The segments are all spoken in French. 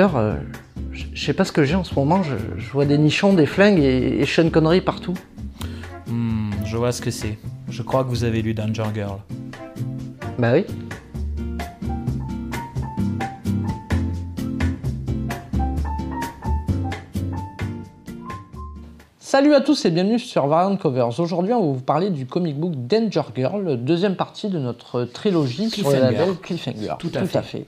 euh, je je sais pas ce que j'ai en ce moment, je, je vois des nichons, des flingues et, et Sean Connery partout. Hmm, je vois ce que c'est. Je crois que vous avez lu Danger Girl. Bah oui. Salut à tous et bienvenue sur Variant Covers. Aujourd'hui, on va vous parler du comic book Danger Girl, deuxième partie de notre trilogie sur le Cliffhanger. label Cliffhanger. Tout à fait.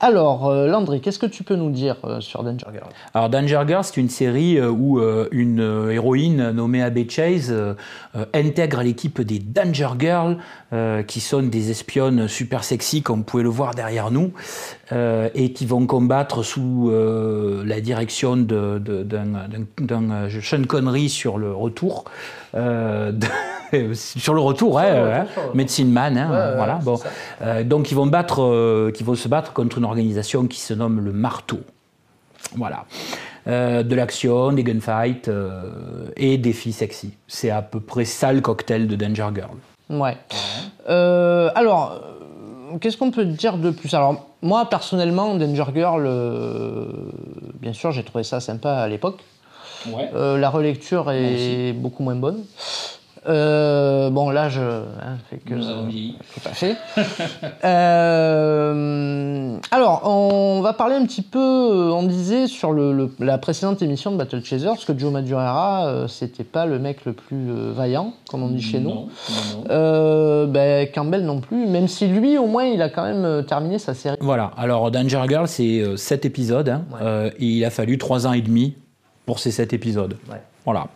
Alors, euh, Landry, qu'est-ce que tu peux nous dire euh, sur Danger Girl? Alors Danger Girl, c'est une série euh, où une héroïne nommée Abby Chase intègre l'équipe des Danger Girls, qui sont des espionnes super sexy, comme vous pouvez le voir derrière nous, et qui vont combattre sous la direction d'un Sean Connery sur le retour. euh, de- sur le retour, hein, le retour, hein. Medicine Man, hein, Ouais, voilà. Bon. Euh, donc ils vont battre, euh, qui vont se battre contre une organisation qui se nomme le Marteau. Voilà. Euh, de l'action, des gunfights euh, et des filles sexy. C'est à peu près ça le cocktail de Danger Girl. Ouais. Euh, alors, euh, qu'est-ce qu'on peut dire de plus? Alors, moi, personnellement, Danger Girl, euh, bien sûr, j'ai trouvé ça sympa à l'époque. Euh, la relecture est beaucoup moins bonne. Euh, bon, là, je. hein, fait que, vieilli. tout à fait. Euh, alors, on va parler un petit peu, on disait sur le, le- la précédente émission de Battle Chasers que Joe Madureira, euh, c'était pas le mec le plus euh, vaillant, comme on dit chez nous. Euh, ben, Campbell non plus, même si lui, au moins, il a quand même terminé sa série. Voilà. Alors Danger Girl, c'est 7 épisodes. hein, Ouais. euh, et il a fallu 3 ans et demi pour ces 7 épisodes. Ouais. Voilà.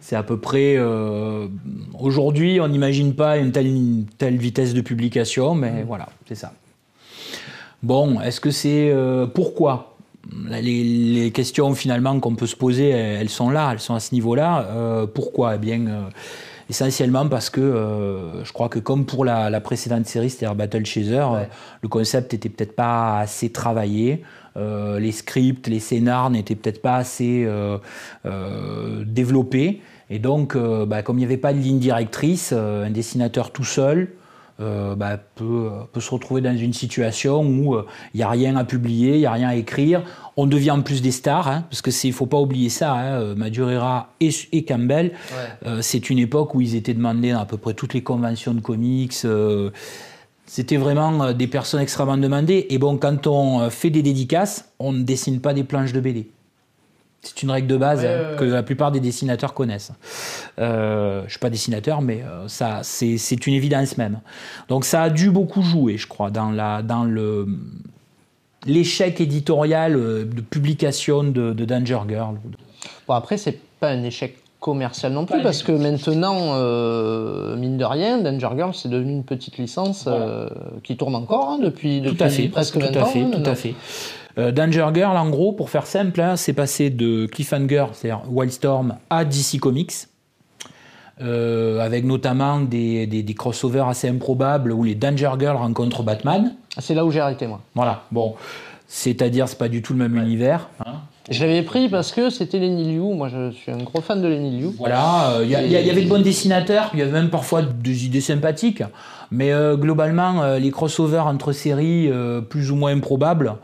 C'est à peu près. euh, Aujourd'hui, on n'imagine pas une telle, une telle vitesse de publication, mais voilà, c'est ça. Bon, est-ce que c'est. euh, pourquoi? Les, les questions finalement qu'on peut se poser, elles sont là, elles sont à ce niveau-là. Euh, pourquoi? Eh bien, essentiellement parce que euh, je crois que comme pour la, la précédente série, c'est-à-dire Battle Chaser, euh, le concept était peut-être pas assez travaillé. Euh, les scripts, les scénars n'étaient peut-être pas assez euh, euh, développés. Et donc, bah, comme il n'y avait pas de ligne directrice, un dessinateur tout seul euh, bah, peut, peut se retrouver dans une situation où euh, il n'y a rien à publier, il n'y a rien à écrire. On devient en plus des stars, hein, parce que il faut pas oublier ça. Hein, euh, Madureira et, et Campbell, euh, c'est une époque où ils étaient demandés dans à peu près toutes les conventions de comics. euh, c'était vraiment euh, des personnes extrêmement demandées. Et bon, quand on euh, fait des dédicaces, on ne dessine pas des planches de BD. C'est une règle de base Ouais, hein, que la plupart des dessinateurs connaissent. Euh, je ne suis pas dessinateur, mais euh, ça, c'est, une évidence même. Donc ça a dû beaucoup jouer, je crois, dans, la, dans le, l'échec éditorial euh, de publication de, de Danger Girl. Bon, après, c'est pas un échec commercial non plus, Pas parce que maintenant, euh, mine de rien, Danger Girl, c'est devenu une petite licence euh, qui tourne encore hein, depuis, depuis Tout à fait, presque tout 20 à ans. fait, hein, tout à fait. Euh, Danger Girl, en gros, pour faire simple, hein, c'est passé de Cliffhanger, c'est-à-dire Wildstorm, à DC Comics, euh, avec notamment des, des, des crossovers assez improbables où les Danger Girls rencontrent Batman. C'est là où j'ai arrêté, moi. Voilà, bon, c'est-à-dire c'est pas du tout le même univers. hein. Je l'avais pris parce que c'était Lenny Liu. Moi, je suis un gros fan de Lenny Liu. Voilà, il y, a- y avait de bons dessinateurs, il y avait même parfois des idées sympathiques, mais euh, globalement, euh, les crossovers entre séries euh, plus ou moins improbables,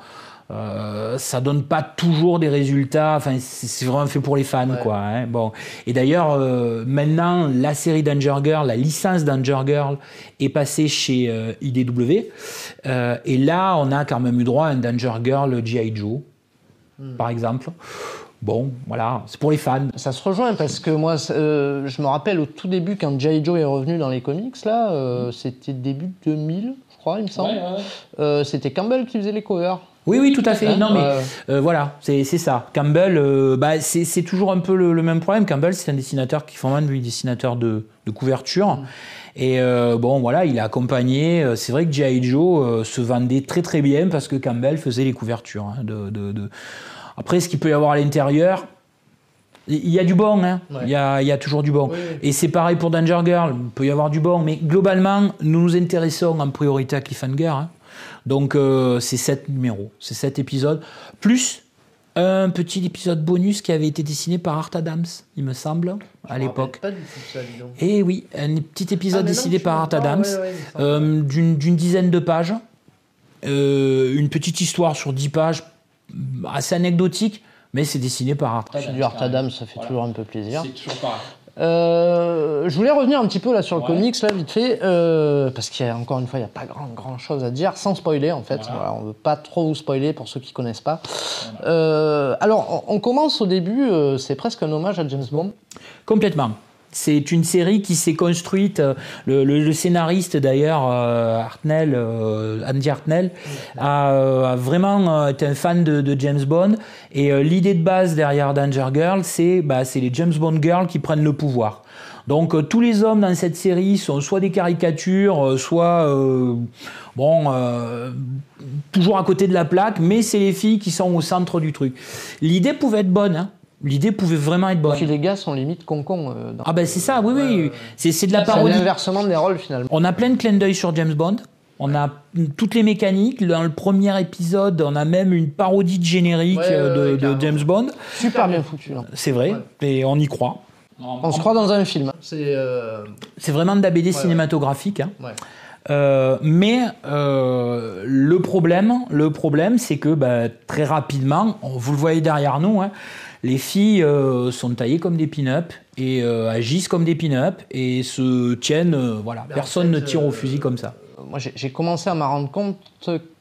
euh, ça donne pas toujours des résultats. Enfin, c'est vraiment fait pour les fans, Ouais. quoi. hein. Bon, et d'ailleurs, euh, maintenant, la série Danger Girl, la licence Danger Girl, est passée chez euh, IDW, et là, on a quand même eu droit à un Danger Girl GI Joe, par exemple. Bon, voilà, c'est pour les fans. Ça se rejoint parce que moi, je me rappelle au tout début quand G.I. Joe est revenu dans les comics, là, euh, c'était début 2000, je crois, il me semble. C'était Campbell qui faisait les covers. Oui, oui, tout à fait. Hein non, mais euh, voilà, c'est ça. Campbell, euh, bah, c'est toujours un peu le, le même problème. Campbell, c'est un dessinateur qui fait vraiment un dessinateur de, de couverture. Et euh, bon, voilà, il a accompagné. C'est vrai que G.I. Joe se vendait très très bien parce que Campbell faisait les couvertures. hein, de, de- de- Après, ce qu'il peut y avoir à l'intérieur, il y a du bon, hein. il y, a, il y a toujours du bon. Oui, oui. Et c'est pareil pour Danger Girl, il peut y avoir du bon, mais globalement, nous nous intéressons en priorité à Cliffhanger. hein. Donc euh, c'est 7 numéros, c'est 7 épisodes, plus un petit épisode bonus qui avait été dessiné par Art Adams, il me semble, à l'époque. Pas du tout ça, dis donc. Et oui, un petit épisode Ah, non, décidé tu par Art Adams, ouais, ouais, euh, d'une dizaine de pages, Euh, une petite histoire sur 10 pages, assez anecdotique, mais c'est dessiné par Art C'est du Art Adam, ça fait toujours un peu plaisir. C'est toujours pareil. Euh, je voulais revenir un petit peu là sur le comics, là, vite fait, euh, parce qu'il y a encore une fois, il n'y a pas grand, grand chose à dire, sans spoiler en fait. on ne veut pas trop vous spoiler pour ceux qui ne connaissent pas. Euh, alors, on, commence au début, c'est presque un hommage à James Bond. Complètement. C'est une série qui s'est construite. Euh, le, scénariste d'ailleurs, euh, Hartnell, euh, Andy Hartnell, a, vraiment été un fan de, James Bond. Et l'idée de base derrière Danger Girl, c'est bah, les James Bond girls qui prennent le pouvoir. Donc tous les hommes dans cette série sont soit des caricatures, soit bon, toujours à côté de la plaque, mais c'est les filles qui sont au centre du truc. L'idée pouvait être bonne. Hein. L'idée pouvait vraiment être bonne. Puis les gars sont limite con-con. Euh, ah ben c'est ça, oui, oui. C'est de la parodie. C'est l'inversement des rôles finalement. On a plein de clins d'œil sur James Bond. On a toutes les mécaniques. Dans le premier épisode, on a même une parodie de générique euh, de, James Bond. Super bien foutu. Hein. C'est vrai, et on y croit. On se croit dans un film. Euh, c'est vraiment de la BD cinématographique. Hein. mais le problème, le problème, c'est que bah, très rapidement, vous le voyez derrière nous, hein, les filles euh, sont taillées comme des pin-up et euh, agissent comme des pin-up et se tiennent. Euh, voilà, ben, personne ne tire au fusil comme ça. Moi, j'ai commencé à m'en rendre compte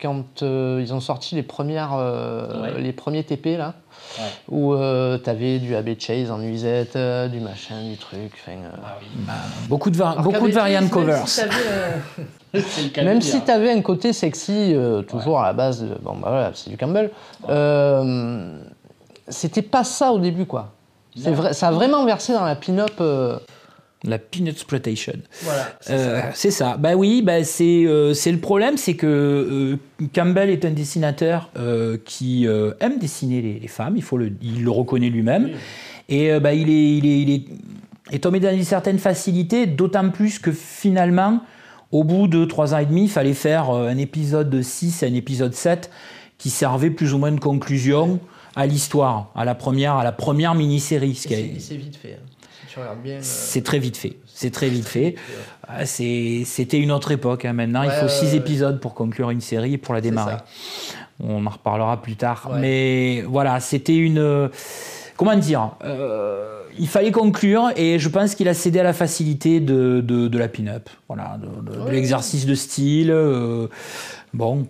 quand ils ont sorti les, premières, les premiers TP, là, où tu avais du AB Chase en nuisette, du machin, du truc. Ah bah, beaucoup de, beaucoup de variant covers. Même si tu avais un côté sexy, toujours à la base, bon, bah, voilà, c'est du Campbell c'était pas ça au début, quoi. C'est vrai, ça a vraiment versé dans la pin-up. Euh, la pin exploitation. Voilà. Euh, c'est ça. Bah oui, bah c'est euh, c'est le problème, c'est que Campbell est un dessinateur qui aime dessiner les, femmes. Il faut le, il le reconnaît lui-même. Et bah il est, il est, il est, est tombé dans une certaine facilité, d'autant plus que finalement, au bout de trois ans et demi, il fallait faire un épisode de 6 et un épisode 7 qui servait plus ou moins de conclusion à l'histoire, à la première, à la première mini-série. C'est vite fait. Hein. Euh, c'est très vite fait. C'est très vite fait. Ah, c'était une autre époque. Hein. Maintenant, il faut six épisodes pour conclure une série et pour la démarrer. On en reparlera plus tard. Mais voilà, c'était une. Comment dire euh, Il fallait conclure et je pense qu'il a cédé à la facilité de, de, la pin-up. Voilà, de, l'exercice de style. Euh, bon,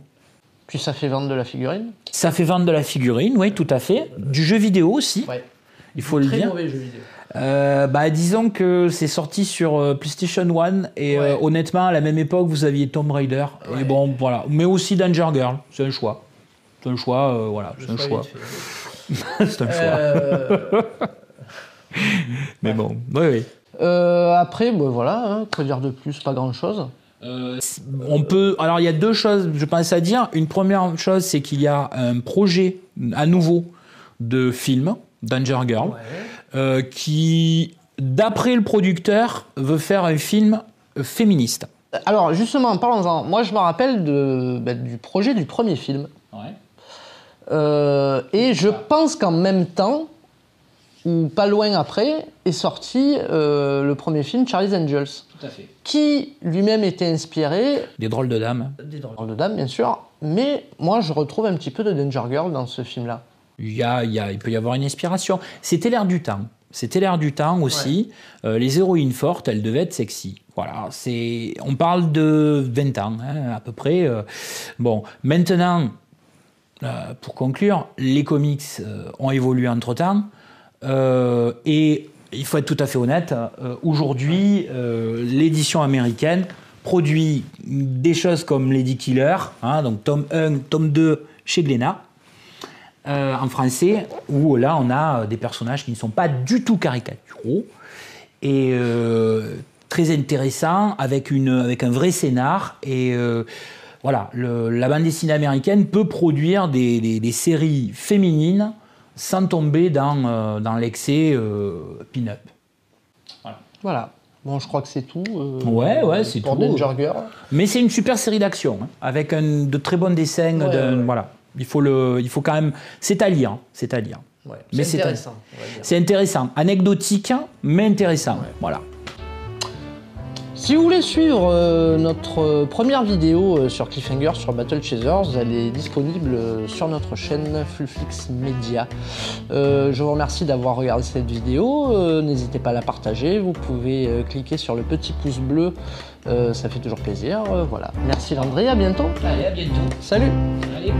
puis ça fait vendre de la figurine. Ça fait vendre de la figurine, oui, tout à fait. Du jeu vidéo aussi. Il faut le dire. Très mauvais jeu vidéo. Euh, bah, disons que c'est sorti sur euh, PlayStation 1 et euh, honnêtement à la même époque vous aviez Tomb Raider. Et bon voilà. Mais aussi Danger Girl. C'est un choix. C'est un choix voilà. C'est un choix. c'est un choix. Mais bon. Oui oui. Après bah, voilà hein, quoi dire de plus? Pas grand chose euh, on peut. Alors, il y a deux choses, je pense à dire. Une première chose, c'est qu'il y a un projet à nouveau de film, Danger Girl, euh, qui, d'après le producteur, veut faire un film féministe. Alors, justement, parlons-en. Moi, je me rappelle de, bah, du projet du premier film. Euh, et je pense qu'en même temps, ou pas loin après, est sorti le premier film Charlie's Angels. Qui lui-même était inspiré. Des drôles de dames. Des drôles de dames, bien sûr. Mais moi, je retrouve un petit peu de Danger Girl dans ce film-là. Il, y a, il, peut y avoir une inspiration. C'était l'air du temps. C'était l'air du temps aussi. Euh, les héroïnes fortes, elles devaient être sexy. Voilà, c'est. On parle de 20 ans, hein, à peu près. Euh. bon, maintenant, euh, pour conclure, les comics ont évolué entre temps. Et il faut être tout à fait honnête, euh, aujourd'hui, euh, l'édition américaine produit des choses comme Lady Killer, hein, donc tome 1, tome 2 chez Glénat, euh, en français, où là on a des personnages qui ne sont pas du tout caricaturaux et très intéressants, avec, avec un vrai scénar. Et voilà, la bande dessinée américaine peut produire des, des séries féminines sans tomber dans, euh, dans l'excès euh, pin-up. Voilà. Bon, je crois que c'est tout. Euh, ouais, ouais, c'est tout. Danger. Mais c'est une super série d'action, hein, avec un, de très bons dessins. Voilà. Il faut, le, il faut quand même. C'est à lire. C'est à lire. mais c'est intéressant. C'est intéressant. Anecdotique, mais intéressant. Voilà. Si vous voulez suivre euh, notre première vidéo sur Cliffhanger sur Battle Chasers, elle est disponible sur notre chaîne Fluflix Media. je vous remercie d'avoir regardé cette vidéo. N'hésitez pas à la partager. Vous pouvez cliquer sur le petit pouce bleu. ça fait toujours plaisir. voilà. Merci Landry, à bientôt. Allez, à bientôt. Salut. Allez.